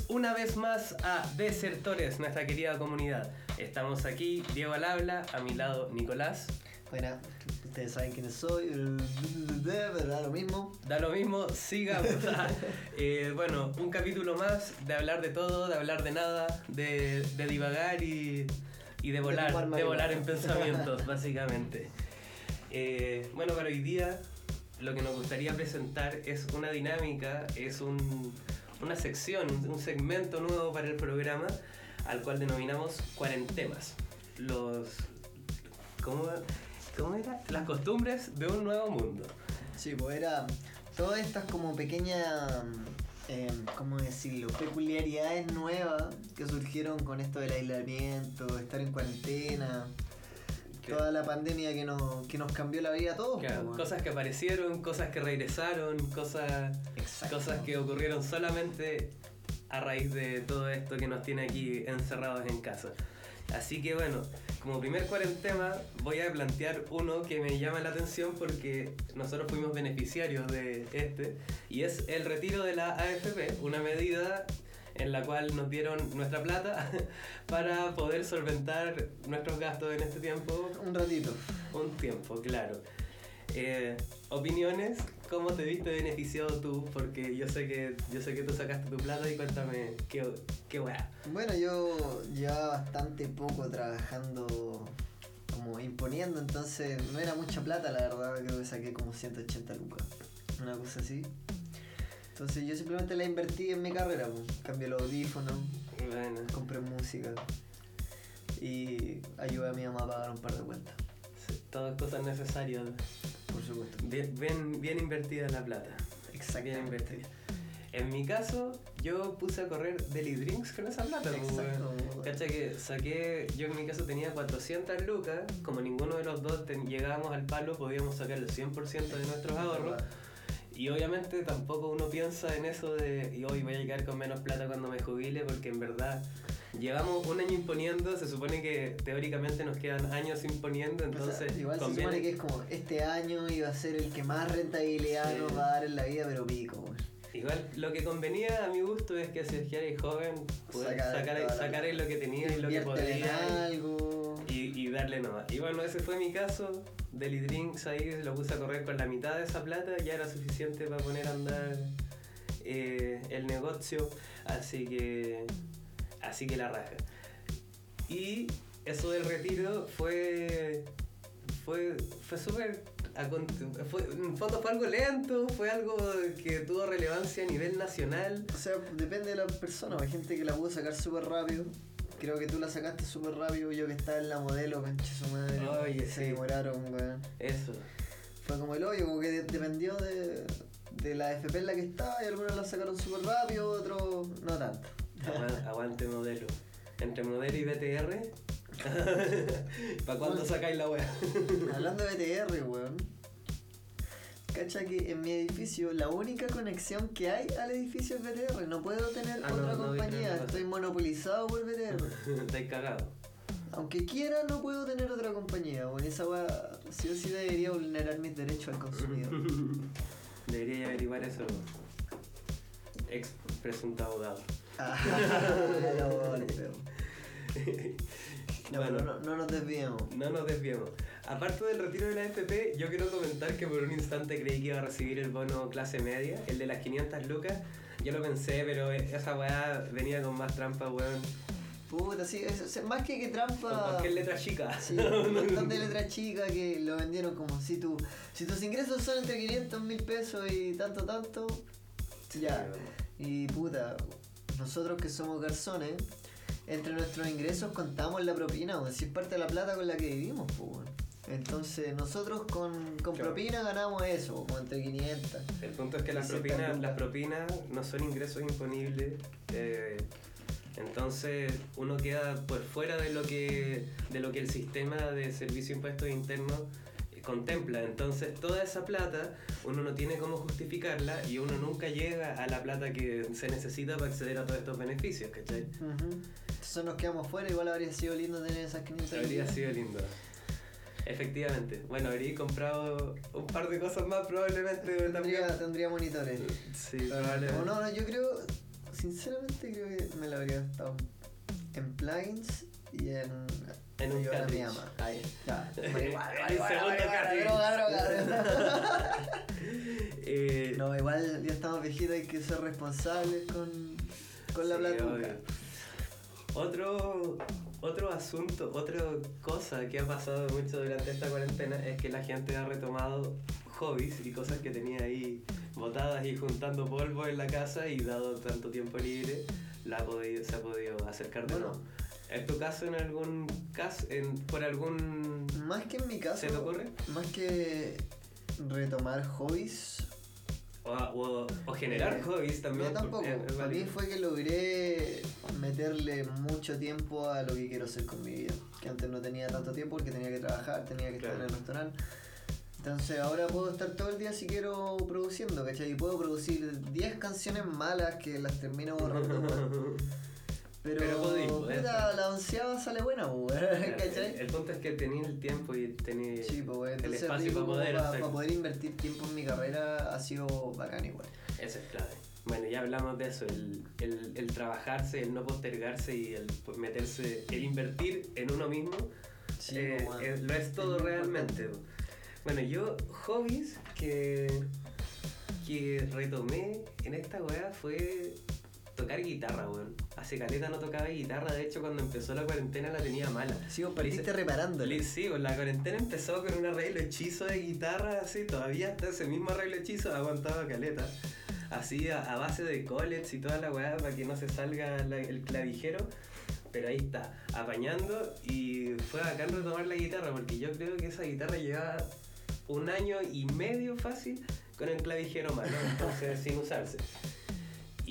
Bienvenidos una vez más a Desertores, nuestra querida comunidad. Estamos aquí, Diego al habla, a mi lado Nicolás. Bueno, ustedes saben quién soy, pero da lo mismo. Da lo mismo, sigamos. Eh, bueno, un capítulo más de hablar de todo, de hablar de nada, de, de divagar y, y de volar, de volar en pensamientos, básicamente. Eh, bueno, para hoy día lo que nos gustaría presentar es una dinámica, es un- una sección, un segmento nuevo para el programa al cual denominamos cuarentemas. Los... ¿Cómo, cómo era? Las costumbres de un nuevo mundo. Sí, pues era todas estas como pequeñas, eh, ¿cómo decirlo? Peculiaridades nuevas que surgieron con esto del aislamiento, estar en cuarentena, toda la pandemia que nos, que nos cambió la vida a todos. Claro, pues, cosas que aparecieron, cosas que regresaron, cosas, Exacto. cosas que ocurrieron solamente a raíz de todo esto que nos tiene aquí encerrados en casa. Así que bueno, como primer cuarentema voy a plantear uno que me llama la atención porque nosotros fuimos beneficiarios de este y es el retiro de la AFP, una medida en la cual nos dieron nuestra plata para poder solventar nuestros gastos en este tiempo Un ratito. un tiempo, claro. Eh, opiniones, ¿cómo te viste beneficiado tú? Porque yo sé que yo sé que tú sacaste tu plata y cuéntame qué, qué weá. Bueno, yo llevaba bastante poco trabajando como imponiendo, entonces no era mucha plata, la verdad, creo que saqué como 180 lucas, una cosa así. Entonces yo simplemente la invertí en mi carrera, pues. cambié los audífonos, Bueno, compré música y ayudé a mi mamá a pagar un par de cuentas, sí, todas cosas necesarias. por supuesto. Bien, bien, bien invertida la plata. Bien Exactamente. invertida. En mi caso, yo puse a correr Deli Drinks con esa plata. pues, Exacto. weón. Cacha que saqué, yo en mi caso tenía 400 lucas, como ninguno de los dos ten- llegábamos al palo, podíamos sacar el 100% de nuestros ahorros. Y obviamente tampoco uno piensa en eso de y hoy voy a llegar con menos plata cuando me jubile, porque en verdad llevamos un año imponiendo, se supone que teóricamente nos quedan años imponiendo, O sea, entonces igual se supone que es como este año iba a ser el que más rentabilidad Sí. nos va a dar en la vida, pero pico. Igual lo que convenía a mi gusto es que si eres joven, pues, Sacar sacar, lo que tenías y lo que podías algo. y, y darle nomás. Y bueno, ese fue mi caso. Deli Drinks ahí lo puse a correr con la mitad de esa plata, ya era suficiente para poner a andar eh, el negocio. Así que. Así que la raja. Y eso del retiro fue. Fue, fue súper. Fue, en fondo fue algo lento, fue algo que tuvo relevancia a nivel nacional. O sea, depende de la persona. Hay gente que la pudo sacar súper rápido. Creo que tú la sacaste súper rápido. Yo que estaba en la modelo, conche su madre. Oye, se sí. demoraron, weón. Eso. Fue como el hoyo, como que de- dependió de, de la FP en la que estaba. Y algunos la sacaron súper rápido, otros no tanto. Aguante, aguante modelo. Entre modelo y BTR. ¿Para cuándo sacáis la wea? Hablando de BTR, weón. Cacha que en mi edificio la única conexión que hay al edificio es BTR. No puedo tener Ah, otra no compañía. Estoy monopolizado por BTR. Estáis cagado. Aunque quiera, no puedo tener otra compañía. Bueno, esa weá sí o sí debería vulnerar mis derechos al consumidor. Debería averiguar eso. Ex presunto abogado. Ah, no, Bueno. no, no nos desviemos. No nos desviemos. Aparte del retiro de la FP, yo quiero comentar que por un instante creí que iba a recibir el bono clase media, el de las 500 lucas. Yo lo pensé, pero esa weá venía con más trampa, weón. Puta, sí, es- es- más que que trampa. cualquier letra chica. Sí, un montón de letras chicas que lo vendieron como si tú, si tus ingresos son entre 500 mil pesos y tanto, tanto, ya. Y puta, nosotros que somos garzones, entre nuestros ingresos contamos la propina, o si es parte de la plata con la que vivimos, pues. Entonces nosotros con, con Claro. propina ganamos eso, como entre 500. El punto es que las 600 propinas, las propinas no son ingresos imponibles. eh, entonces uno queda por fuera de lo que de lo que el sistema de servicio de impuestos internos contempla. Entonces toda esa plata uno no tiene cómo justificarla y uno nunca llega a la plata que se necesita para acceder a todos estos beneficios, ¿cachai? Ujú. nosotros nos quedamos fuera, igual habría sido lindo tener esas 500 Habría sido lindo. Efectivamente. Bueno, habría comprado un par de cosas más probablemente también. Tendría, tendría monitores. Sí, probablemente. no, no, yo creo, sinceramente creo que me lo habría gastado en plugins y en... En un a mi cartridge. ama. Ahí. Ya, cartril. droga. Eh, No, igual ya estamos viejitos, hay que ser responsables con, con la sí, plata. Otro, otro asunto, otra cosa que ha pasado mucho durante esta cuarentena es que la gente ha retomado hobbies y cosas que tenía ahí botadas y juntando polvo en la casa y dado tanto tiempo libre, la ha podido, se ha podido acercar de Bueno. nuevo. ¿Es tu caso en algún caso, en, por algún... Más que en mi caso, ¿Se te ocurre? más que retomar hobbies, O, o- o generar Eh, hobbies también? no tampoco. Para mí fue que logré meterle mucho tiempo a lo que quiero hacer con mi vida. Que antes no tenía tanto tiempo porque tenía que trabajar, tenía que estar en el restaurante. Entonces ahora puedo estar todo el día si quiero produciendo, ¿cachai? Y puedo producir 10 canciones malas que las termino borrando. Pero, Pero puta, la onceava sale buena, weón, el, ¿cachai? el punto es que tenía el tiempo y tenía Sí, pues, el espacio para poder pa- hacer. pa poder invertir tiempo en mi carrera ha sido bacán igual. Eso es clave. Bueno, ya hablamos de eso, el, el, el trabajarse, el no postergarse y el meterse, el invertir en uno mismo, Sí, eh, eh, lo es todo Es realmente. Bueno, yo, hobbies que, que retomé en esta weá fue tocar guitarra, weón. Hace caleta no tocaba guitarra, de hecho cuando empezó la cuarentena la tenía mala. Sí, vos partiste. Li- Sí, pues la cuarentena empezó con un arreglo hechizo de guitarra, así, todavía hasta ese mismo arreglo hechizo aguantaba caleta. Así a, a base de collets y toda la weá para que no se salga la- el clavijero. Pero ahí está, apañando y fue bacán retomar la guitarra porque yo creo que esa guitarra llevaba un año y medio fácil con el clavijero malo, entonces sin usarse.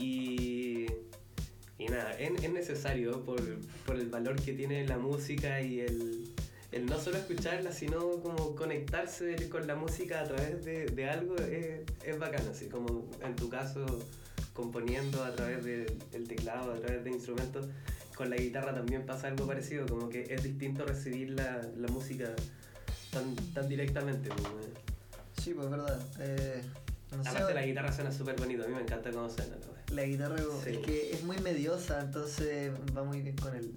Y, y nada, es, es necesario por, por el valor que tiene la música y el, el no solo escucharla, sino como conectarse con la música a través de, de algo es, es bacán, así como en tu caso componiendo a través de- del teclado, a través de instrumentos. Con la guitarra también pasa algo parecido, como que es distinto recibir la, la música tan, tan directamente. eh. Sí, pues verdad. Eh, no sé, Aparte la guitarra suena súper bonito, a mí me encanta cómo suena. la la guitarra Sí. es que es muy mediosa, entonces va muy bien con el,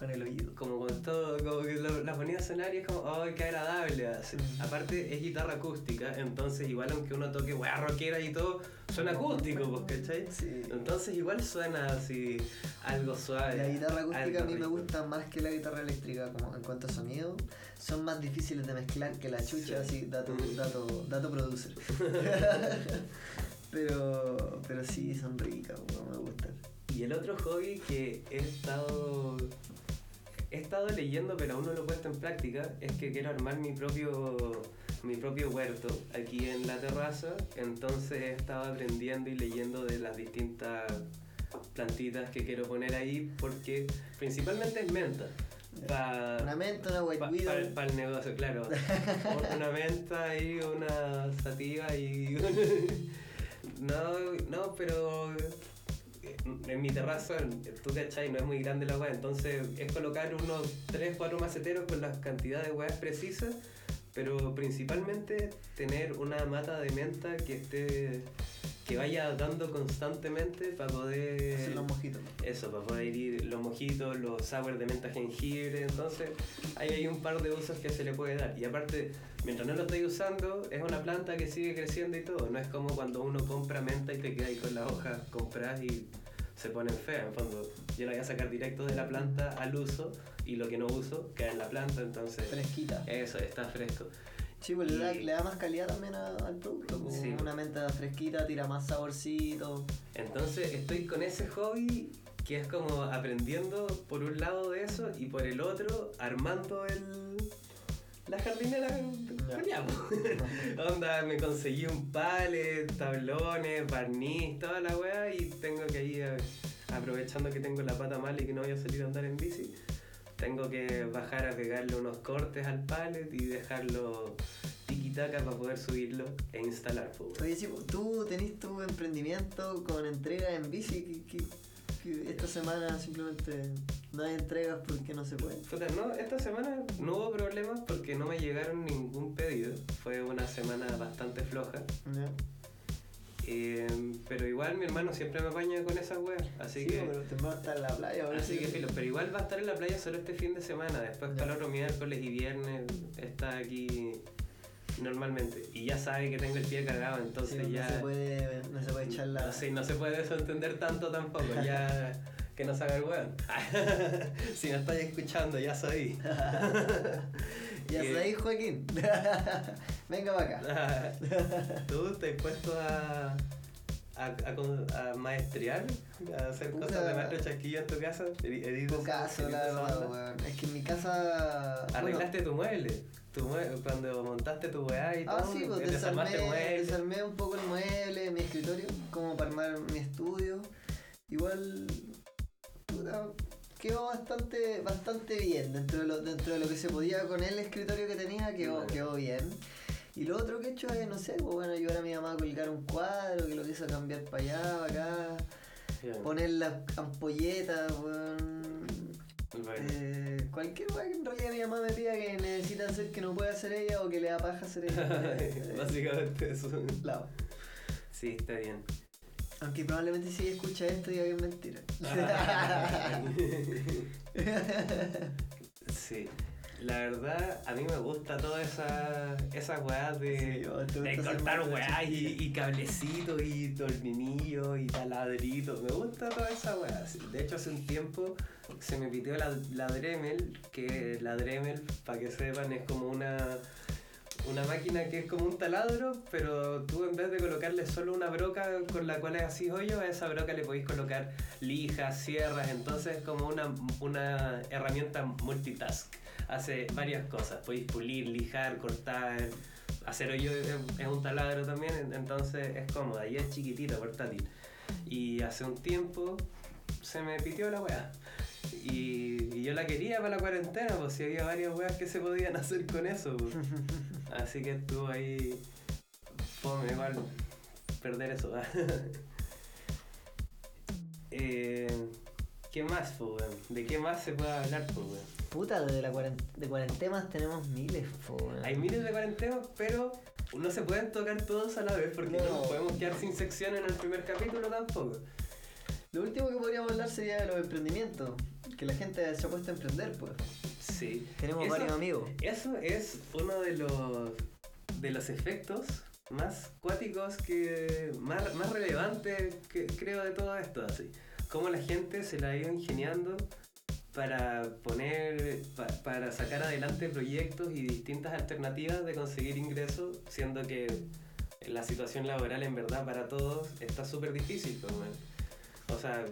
con el oído. Como con todo, como que lo- la ponía a sonar y es como, ¡ay, qué agradable! así. Aparte es guitarra acústica, entonces igual aunque uno toque weá rockera y todo, suena acústico, pues, ¿cachai? Sí. Entonces igual suena así, algo suave. La guitarra acústica a mí me gusta más que la guitarra eléctrica, como en cuanto a sonido. Son más difíciles de mezclar que la chucha, Sí. así, dato, dato, dato producer. pero, pero sí, son ricas, weón, me gustan. Y el otro hobby que he estado he estado leyendo pero aún no lo he puesto en práctica es que quiero armar mi propio mi propio huerto aquí en la terraza entonces he estado aprendiendo y leyendo de las distintas plantitas que quiero poner ahí porque principalmente es menta pa- Una menta, una white widow. para el negocio, claro. una menta y una sativa y. no, no, pero. En mi terraza, tú cachai, no es muy grande la weá, entonces es colocar unos 3, 4 maceteros con las cantidades de weas precisas, pero principalmente tener una mata de menta que esté. que vaya dando constantemente para poder. Hacer los mojitos. Eso, para poder ir los mojitos, los sour de menta jengibre, entonces ahí hay un par de usos que se le puede dar. Y aparte, mientras no lo estéis usando, es una planta que sigue creciendo y todo. No es como cuando uno compra menta y te quedas ahí con las hojas, compras y se ponen feas. En fondo, yo la voy a sacar directo de la planta al uso y lo que no uso queda en la planta, entonces Fresquita. eso, está fresco. Sí, pues le da, Y- le da más calidad también a- al producto. como Sí. Una menta fresquita tira más saborcito. Entonces estoy con ese hobby que es como aprendiendo por un lado de eso y por el otro armando el la jardinera Po. Onda, me conseguí un palet, tablones, barniz, toda la weá y tengo que ir eh, aprovechando que tengo la pata mal y que no voy a salir a andar en bici. Tengo que bajar a pegarle unos cortes al palet y dejarlo tiquitaca para poder subirlo e instalar. Oye, pues, tú tenés tu emprendimiento con entrega en bici que- que esta semana simplemente No hay entregas porque no se puede. No, esta semana no hubo problemas porque no me llegaron ningún pedido. Fue una semana bastante floja. Eh, pero igual mi hermano siempre me apaña con esas weas. Así Sí, que. pero te va a estar en la playa. ahora Así sí que filo, pero igual va a estar en la playa solo este fin de semana. Después Ya. para el otro miércoles y viernes está aquí normalmente. Y ya sabe que tengo el pie cagado, Sí, entonces no, ya. se puede, no se puede echar la. No, sí, no se puede desentender tanto tampoco. Ya que no se haga el weón. si me estáis escuchando, ya soy. Ya sabéis, Joaquín. Venga para acá. ¿Tú te has puesto a, a, a, a maestrear? ¿A hacer Puta. cosas de maestro chasquillo en tu casa? ¿Eri- eres de Poco esa- caso, eres la verdad, weón. Es que en mi casa. Arreglaste tu mueble. Tu mue- cuando montaste tu weá y Ah, todo. sí, pues desarmé, el mueble. desarmé un poco el mueble, mi escritorio, como para armar mi estudio. Igual puta, quedó bastante, bastante bien dentro de, lo, dentro de lo que se podía con el escritorio que tenía, quedó bien. Y lo otro que he hecho es, no sé, pues bueno, ayudar a mi mamá a colgar un cuadro, que lo quiso cambiar para allá, para acá, poner las ampolletas, weón. Eh, cualquier weá que en realidad mi mamá me pida que necesita hacer que no puede hacer ella o que le da paja hacer ella. Básicamente eso. Lado. Sí, está bien. Aunque probablemente si ella escucha esto diga que es mentira. sí. La verdad, a mí me gusta toda esa, esas weas de, Sí, cortar weas y, y cablecitos y tornillos y taladritos. Me gusta toda esa wea. De hecho, hace un tiempo se me pitió la, la Dremel, que la Dremel, para que sepan, es como una, una máquina que es como un taladro, pero tú en vez de colocarle solo una broca con la cual así hoyo, a esa broca le podéis colocar lijas, sierras, entonces es como una, una herramienta multitask. Hace varias cosas, podéis pulir, lijar, cortar, hacer hoyo es, un taladro también, en- entonces es cómoda y es chiquitita, portátil. Y hace un tiempo se me pitió la weá. Y, y yo la quería para la cuarentena, pues si había varias weas que se podían hacer con eso. pues. Así que estuvo ahí. Fome igual perder eso. eh, ¿Qué más, po, weón? ¿De qué más se puede hablar, po, weón? Puta, de, la cuaren- de cuarentemas tenemos miles, po, weón. Hay miles de cuarentenas, pero no se pueden tocar todos a la vez porque no, No. nos podemos quedar sin sección en el primer capítulo tampoco. Lo último que podríamos hablar sería de los emprendimientos. Que la gente se ha puesto a emprender, pues. Sí. Tenemos Eso- varios amigos. Eso es uno de los de los efectos más cuáticos que más, más relevantes que creo de todo esto así. Cómo la gente se la ha ido ingeniando para poner pa- para sacar adelante proyectos y distintas alternativas de conseguir ingresos, siendo que la situación laboral en verdad para todos está súper difícil, pues, man. O sea,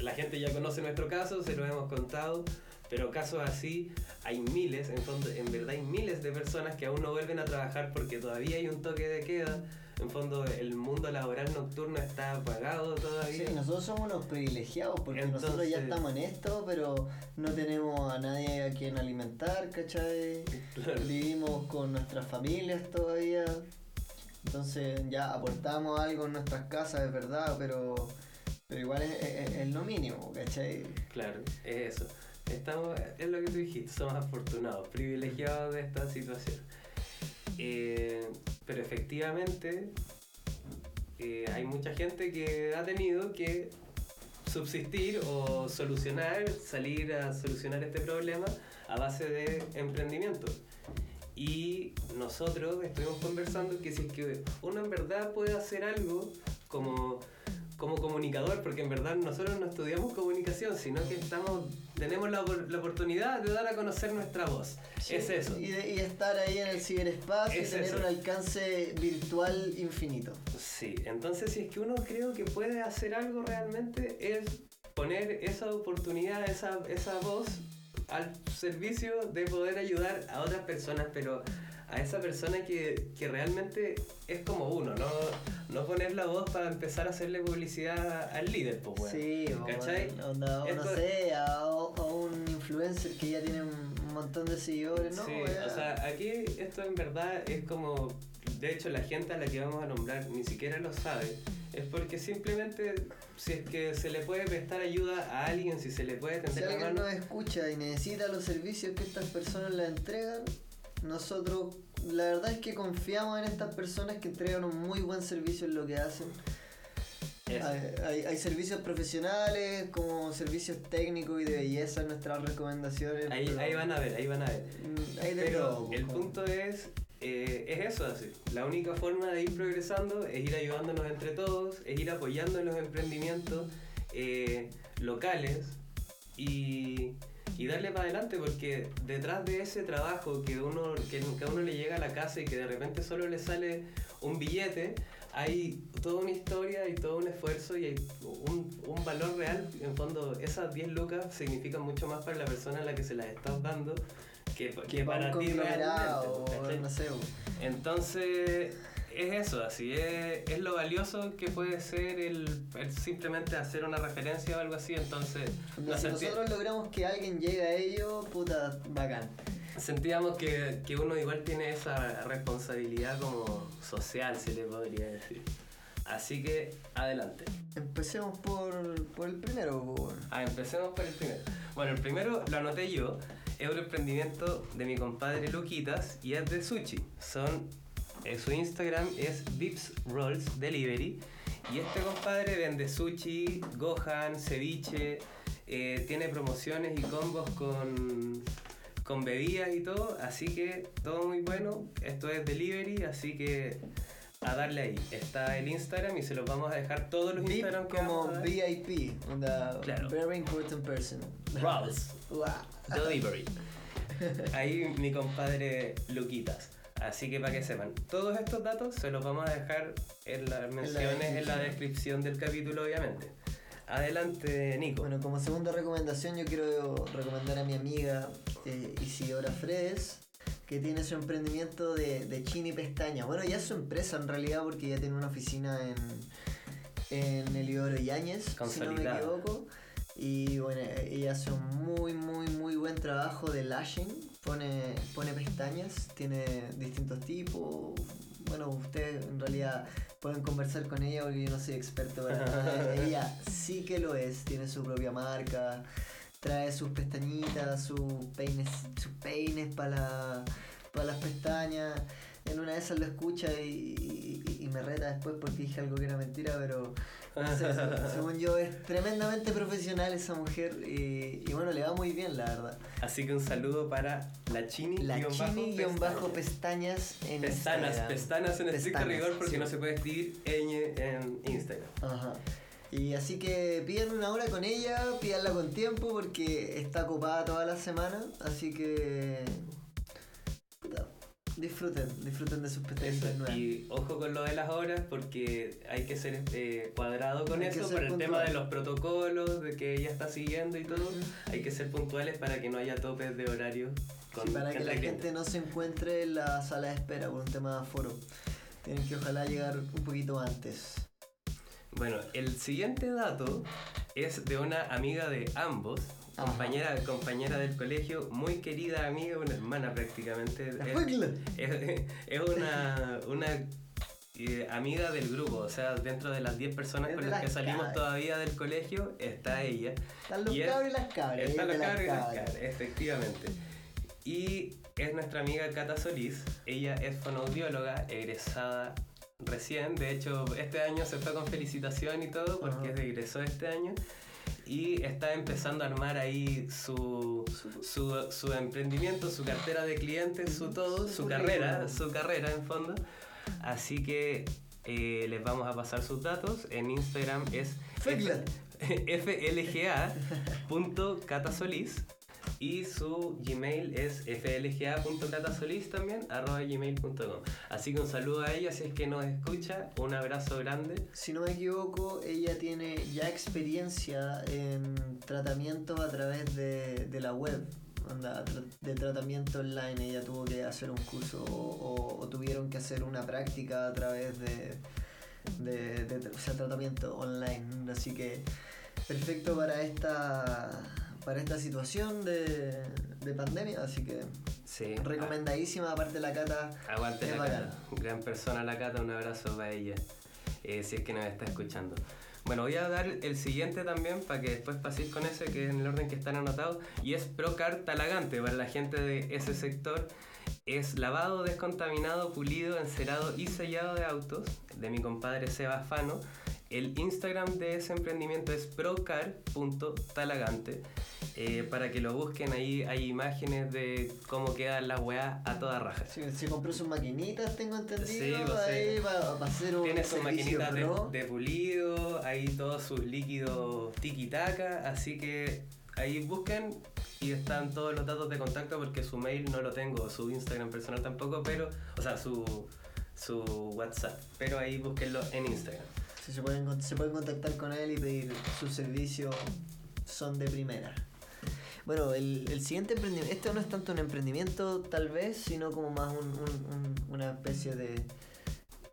la gente ya conoce nuestro caso, se lo hemos contado, pero casos así hay miles, en, fondo, en verdad hay miles de personas que aún no vuelven a trabajar porque todavía hay un toque de queda. En fondo, el mundo laboral nocturno está apagado todavía. Sí, nosotros somos los privilegiados porque nosotros ya estamos en esto, pero no tenemos a nadie a quien alimentar, ¿cachai? Claro. Vivimos con nuestras familias todavía. Entonces ya aportamos algo en nuestras casas, es verdad, pero, pero igual es, es- es lo mínimo, ¿cachai? Claro, es eso. Estamos, es lo que tú dijiste, somos afortunados, privilegiados de esta situación. Eh, pero efectivamente eh, hay mucha gente que ha tenido que subsistir o solucionar, salir a solucionar este problema a base de emprendimiento. Y nosotros estuvimos conversando que si es que uno en verdad puede hacer algo como, como comunicador, porque en verdad nosotros no estudiamos comunicación, sino que estamos, tenemos la, la oportunidad de dar a conocer nuestra voz. es eso. Y, de- y estar ahí en el ciberespacio Es y tener eso. un alcance virtual infinito. Sí, entonces si es que uno creo que puede hacer algo realmente es poner esa oportunidad, esa, esa voz al servicio de poder ayudar a otras personas, pero a esa persona que, que realmente es como uno, no, no poner la voz para empezar a hacerle publicidad al líder, pues bueno. Sí, o, o no Esto- sé, a, a un influencer que ya tiene un montón de seguidores, ¿no? Sí, o sea, aquí esto en verdad es como, de hecho la gente a la que vamos a nombrar ni siquiera lo sabe, es porque simplemente si es que se le puede prestar ayuda a alguien, si se le puede Si tender la alguien mano, nos escucha y necesita los servicios que estas personas le entregan, nosotros la verdad es que confiamos en estas personas que entregan un muy buen servicio en lo que hacen. Hay, hay- hay servicios profesionales como servicios técnicos y de belleza nuestras recomendaciones. ahí, pero- ahí van a ver, ahí van a ver. Mm, Pero todo, el punto es, eh, es eso, así. La única forma de ir progresando es ir ayudándonos entre todos, es ir apoyando en los emprendimientos eh, locales y, y darle para adelante porque detrás de ese trabajo que uno que, que a uno le llega a la casa y que de repente solo le sale un billete, hay toda una historia y todo un esfuerzo y hay un, un valor real. En fondo, esas 10 lucas significan mucho más para la persona a la que se las estás dando que, que que para ti realmente. no sé. Entonces, es eso, así es, es lo valioso que puede ser el, el simplemente hacer una referencia o algo así. Entonces, si nosotros logramos que alguien llegue a ello, puta, bacán. sentíamos que, que uno igual tiene esa responsabilidad como social, se le podría decir. Así que, adelante. Empecemos por, por el primero. po. Ah, empecemos por el primero. Bueno, el primero lo anoté yo. Es un emprendimiento de mi compadre Luquitas y es de sushi. Son, su Instagram es Vips Rolls Delivery. Y este compadre vende sushi, gohan, ceviche, eh, tiene promociones y combos con, con bebidas y todo. Así que todo muy bueno. Esto es delivery, así que a darle ahí. Está el Instagram y se los vamos a dejar todos los VIP Instagram que como. VIP, onda, Claro. very important person. Rolls. Guau. Delivery. Ahí mi compadre Luquitas. Así que para que sepan, todos estos datos se los vamos a dejar en las menciones, en la descripción del capítulo, obviamente. Adelante, Nico. Bueno, como segunda recomendación yo quiero recomendar a mi amiga eh, Isidora Fredes, que tiene su emprendimiento de, de chini pestaña. Bueno, ya es su empresa en realidad porque ya tiene una oficina en, en Eliodoro Yáñez, si no me equivoco. Y bueno, ella hace un muy, muy, muy buen trabajo de lashing. Pone, pone pestañas, tiene distintos tipos. Bueno, ustedes en realidad pueden conversar con ella porque yo no soy experto para nada. Ella sí que lo es, tiene su propia marca, trae sus pestañitas, sus peines, sus peines para las pestañas. En una de esas lo escucha y, y- y me reta después porque dije algo que era mentira, pero no sé, se- según yo es tremendamente profesional esa mujer y, y bueno, le va muy bien la verdad. Así que un saludo para la Chini. La guion chini guion bajo pestaña. pestañas en Pestanas, Instagram. pestanas en estricto rigor porque sí. no se puede escribir ñ en Instagram. Ajá. Y así que pidan una hora con ella, pídanla con tiempo porque está ocupada toda la semana, así que disfruten, disfruten de sus pestañitas nuevas. y ojo con lo de las horas porque hay que ser eh, cuadrado con Hay eso por el tema de los protocolos, de que ella está siguiendo y todo. Hay que ser puntuales para que no haya topes de horario. Con Sí, para que la cliente. gente no se encuentre en la sala de espera por un tema de aforo. Tienen que ojalá llegar un poquito antes. Bueno, el siguiente dato es de una amiga de ambos, Ajá. compañera, compañera del colegio, muy querida amiga, una hermana prácticamente. Es- es, es una, una eh, amiga del grupo, o sea, dentro de las 10 personas con las que salimos todavía del colegio, está ella. Están los Y es- cabros y las cabras. Está ella la es de cabra y las cabras. efectivamente. Y es nuestra amiga Cata Solís. Ella es fonoaudióloga, egresada recién. De hecho, este año se fue con felicitación y todo porque Ajá. egresó este año. Y está empezando a armar ahí su, su, su emprendimiento, su cartera de clientes, su todo, Su carrera, su carrera en fondo. Así que eh, les vamos a pasar sus datos. En Instagram es Fegla. y su Gmail es flga.catasolis también, arroba gmail.com. Así que un saludo a ella si es que nos escucha, un abrazo grande. Si no me equivoco, ella tiene ya experiencia en tratamientos a través de, de la web. De tratamiento online, ella tuvo que hacer un curso o, tuvieron que hacer una práctica a través de, de, tratamiento online. Así que perfecto para esta, para esta situación de, de pandemia. Así que Sí, recomendadísima, aparte la cata. aguante la. Cata, gran persona la Cata, un abrazo para ella. eh, si es que nos está escuchando. Bueno, voy a dar el siguiente también para que después paséis con ese, que es en el orden que están anotados, y es Procar Talagante para la gente de ese sector. Es lavado, descontaminado, pulido, encerado y sellado de autos de mi compadre Seba Fano. El Instagram de ese emprendimiento es procar.talagante. Eh, para que lo busquen, ahí hay imágenes de cómo quedan las weas a toda raja. Sí, se compró sus maquinitas, tengo entendido. Sí, pues, ahí va, va a hacer un Tiene sus servicio maquinitas de, pulido, ahí todos sus líquidos tiki-taka, así que ahí busquen y están todos los datos de contacto porque su mail no lo tengo, su Instagram personal tampoco, pero, o sea, su, su WhatsApp, pero ahí búsquenlo en Instagram. Sí, se, pueden, se pueden contactar con él y pedir sus servicios, son de primera. Bueno, el, el siguiente emprendimiento, esto no es tanto un emprendimiento tal vez, sino como más un, un- un- una especie de...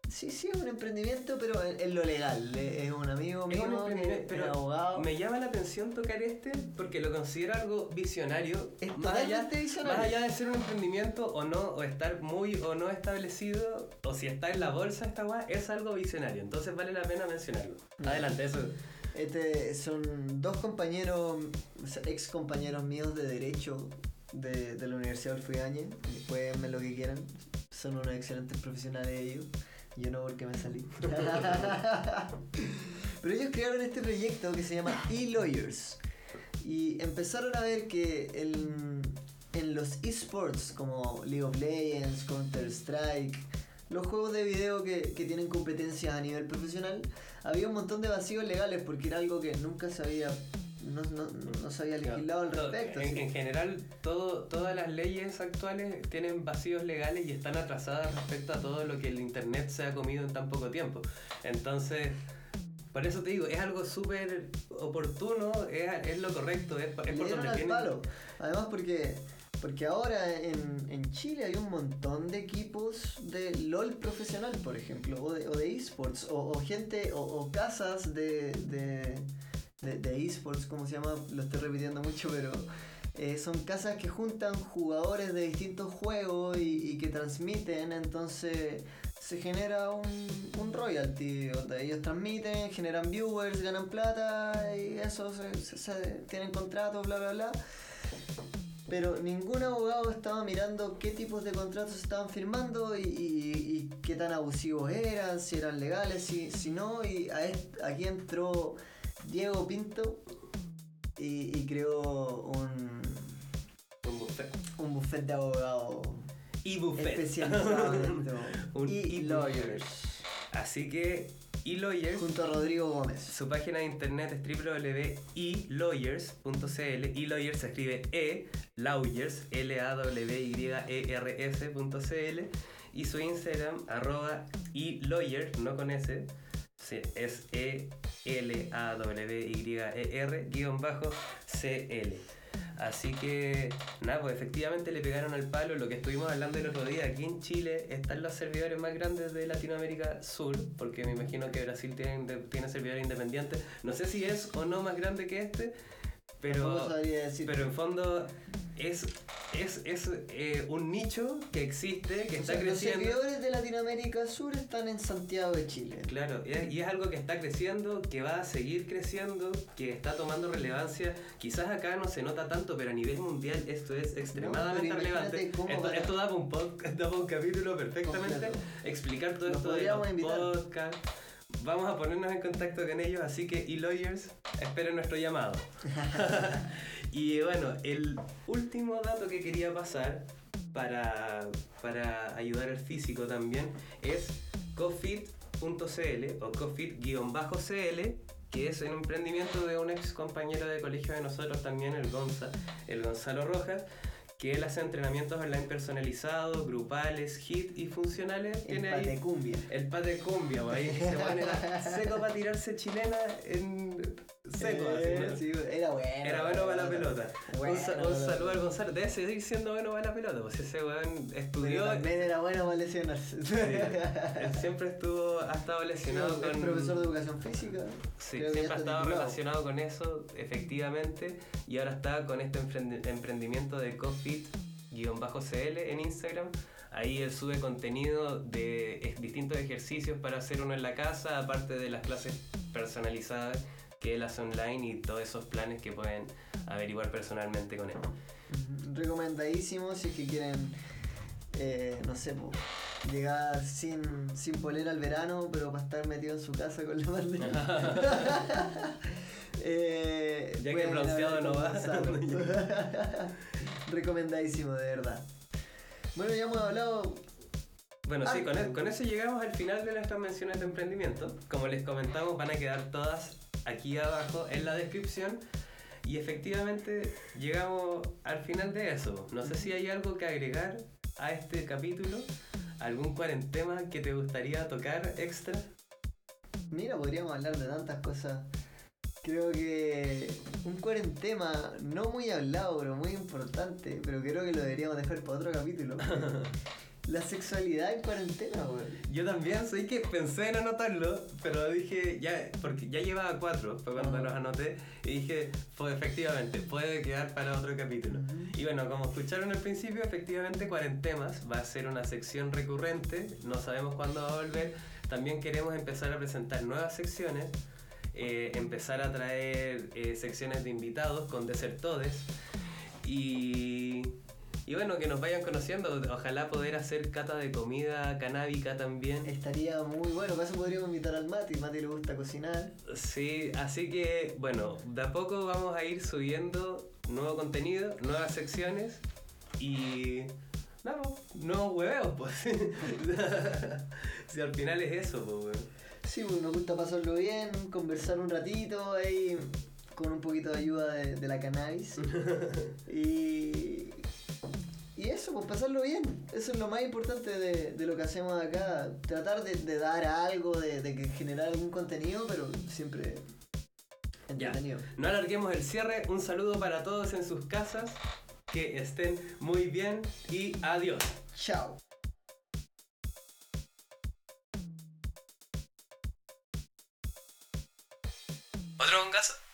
Sí, sí, es un emprendimiento, pero en, lo legal. Es un amigo Es mío un que emprendimiento, es pero abogado. Me llama la atención tocar este porque lo considero algo visionario. Es más allá, visionario. más allá de ser un emprendimiento o no, o estar muy o no establecido, o si está en la bolsa esta weá, es algo visionario. Entonces vale la pena mencionarlo. Adelante, eso. Este, son dos compañeros, ex compañeros míos de Derecho de, de la Universidad Olfugañe. Pueden lo que quieran. Son unos excelentes profesionales ellos. Yo no porque me salí. Pero ellos crearon este proyecto que se llama eLawyers. Y empezaron a ver que el- en los esports como League of Legends, Counter Strike, los juegos de video que, que tienen competencias a nivel profesional, había un montón de vacíos legales porque era algo que nunca se había, no, no- no se había legislado al respecto. En, general, todo, todas las leyes actuales tienen vacíos legales y están atrasadas respecto a todo lo que el internet se ha comido en tan poco tiempo. Entonces, por eso te digo, es algo súper oportuno, es, es lo correcto, es, es por donde palo. Además porque, porque ahora en, en Chile hay un montón de equipos de LOL profesional, por ejemplo, o de, esports, o, gente, o, casas de, de, esports, como se llama, lo estoy repitiendo mucho, pero eh, son casas que juntan jugadores de distintos juegos y, que transmiten, entonces se genera un, un royalty. sea, Ellos transmiten, generan viewers, ganan plata y eso, se- tienen contratos, bla, bla, bla. Pero ningún abogado estaba mirando qué tipos de contratos estaban firmando y, y- y qué tan abusivos eran, si eran legales, si, si no. Y a est- aquí entró Diego Pinto y, y creó un, un buffet. un buffet de abogados Y buffet. especializado. Un y lawyers. Así que, eLawyers, Junto a Rodrigo Gómez. su página de internet es www.elawyers.cl. eLawyers se escribe E, Lawyers, L-A-W-Y-E-R-S.cl. Y su Instagram, arroba eLawyer, no con S, es E-L-A-W-Y-E-R, guion bajo C-L. Así que, nada, pues efectivamente le pegaron al palo lo que estuvimos hablando el otro día. Aquí en Chile están los servidores más grandes de Latinoamérica Sur, porque me imagino que Brasil tiene, tiene servidores independientes. No sé si es o no más grande que este, pero, pero en fondo es, es, es eh, un nicho que existe, que O está sea, los creciendo. servidores de Latinoamérica Sur están en Santiago de Chile. Claro, y es, y es algo que está creciendo, que va a seguir creciendo, que está tomando relevancia. Quizás acá no se nota tanto, pero a nivel mundial esto es extremadamente relevante. Esto, esto da un, pod- da un capítulo perfectamente. Completo. Explicar todo esto de los podcasts. Vamos a ponernos en contacto con ellos, así que e-lawyers, esperen nuestro llamado. y bueno, el último dato que quería pasar para, para ayudar al físico también es cofit.cl o cofit-cl que es un emprendimiento de un ex compañero de colegio de nosotros también, el Gonza, el Gonzalo Rojas, que él hace entrenamientos online personalizados, grupales, hit y funcionales. En Tiene ahí Patecumbia. el pat de cumbia, güey. Se pone seco para tirarse chilena en seco, así, Eh, ¿no? sí, era bueno. Era bueno para la pelota. Bueno un, sa- saludo al. Gonzalo. Debe seguir siendo bueno para la pelota, pues ese weón Pero estudió. también era bueno para lesionarse. Sí, él siempre estuvo, ha estado lesionado Es con. profesor de educación física. Sí, Creo siempre ha estado titulado. relacionado con eso, efectivamente, y ahora está con este emprendi- emprendimiento de CoFit-CL en Instagram. Ahí él sube contenido de distintos ejercicios para hacer uno en la casa, aparte de las clases personalizadas que él hace online y todos esos planes que pueden averiguar personalmente con él. Recomendadísimo si es que quieren, eh, no sé, llegar sin, sin polera al verano, pero para estar metido en su casa con la bandera. eh, ya que el bronceado no va. Recomendadísimo, de verdad. Bueno, ya hemos hablado. Bueno, sí, con, con, eso llegamos al final de nuestras menciones de emprendimiento. Como les comentamos, van a quedar todas aquí abajo en la descripción. Y efectivamente llegamos al final de eso. No sé si hay algo que agregar a este capítulo. ¿Algún cuarentema que te gustaría tocar extra? Mira, podríamos hablar de tantas cosas. Creo que un cuarentema no muy hablado, pero muy importante, pero creo que lo deberíamos dejar para otro capítulo. La sexualidad en cuarentena, güey. Yo también, soy que pensé en anotarlo, pero dije, ya, porque ya llevaba cuatro, fue cuando los anoté, y dije, pues efectivamente, puede quedar para otro capítulo. Y bueno, como escucharon al principio, efectivamente Cuarentemas va a ser una sección recurrente, no sabemos cuándo va a volver. También queremos empezar a presentar nuevas secciones eh, empezar a traer eh, secciones de invitados con desertodes y, y bueno, que nos vayan conociendo. Ojalá poder hacer cata de comida canábica también. Estaría muy bueno, para eso podríamos invitar al Mati, Mati le gusta cocinar. Sí, así que bueno, de a poco vamos a ir subiendo nuevo contenido, nuevas secciones y no, nuevos hueveos, pues. si al final es eso, pues, bueno. Sí, pues nos gusta pasarlo bien, conversar un ratito ahí con un poquito de ayuda de, la cannabis. y, y eso, pues pasarlo bien. Eso es lo más importante de, lo que hacemos acá. Tratar de, dar algo, de, generar algún contenido, pero siempre entretenido. No alarguemos el cierre. Un saludo para todos en sus casas. Que estén muy bien y adiós. Chao. ¿Otro? Ya. Ya, ya.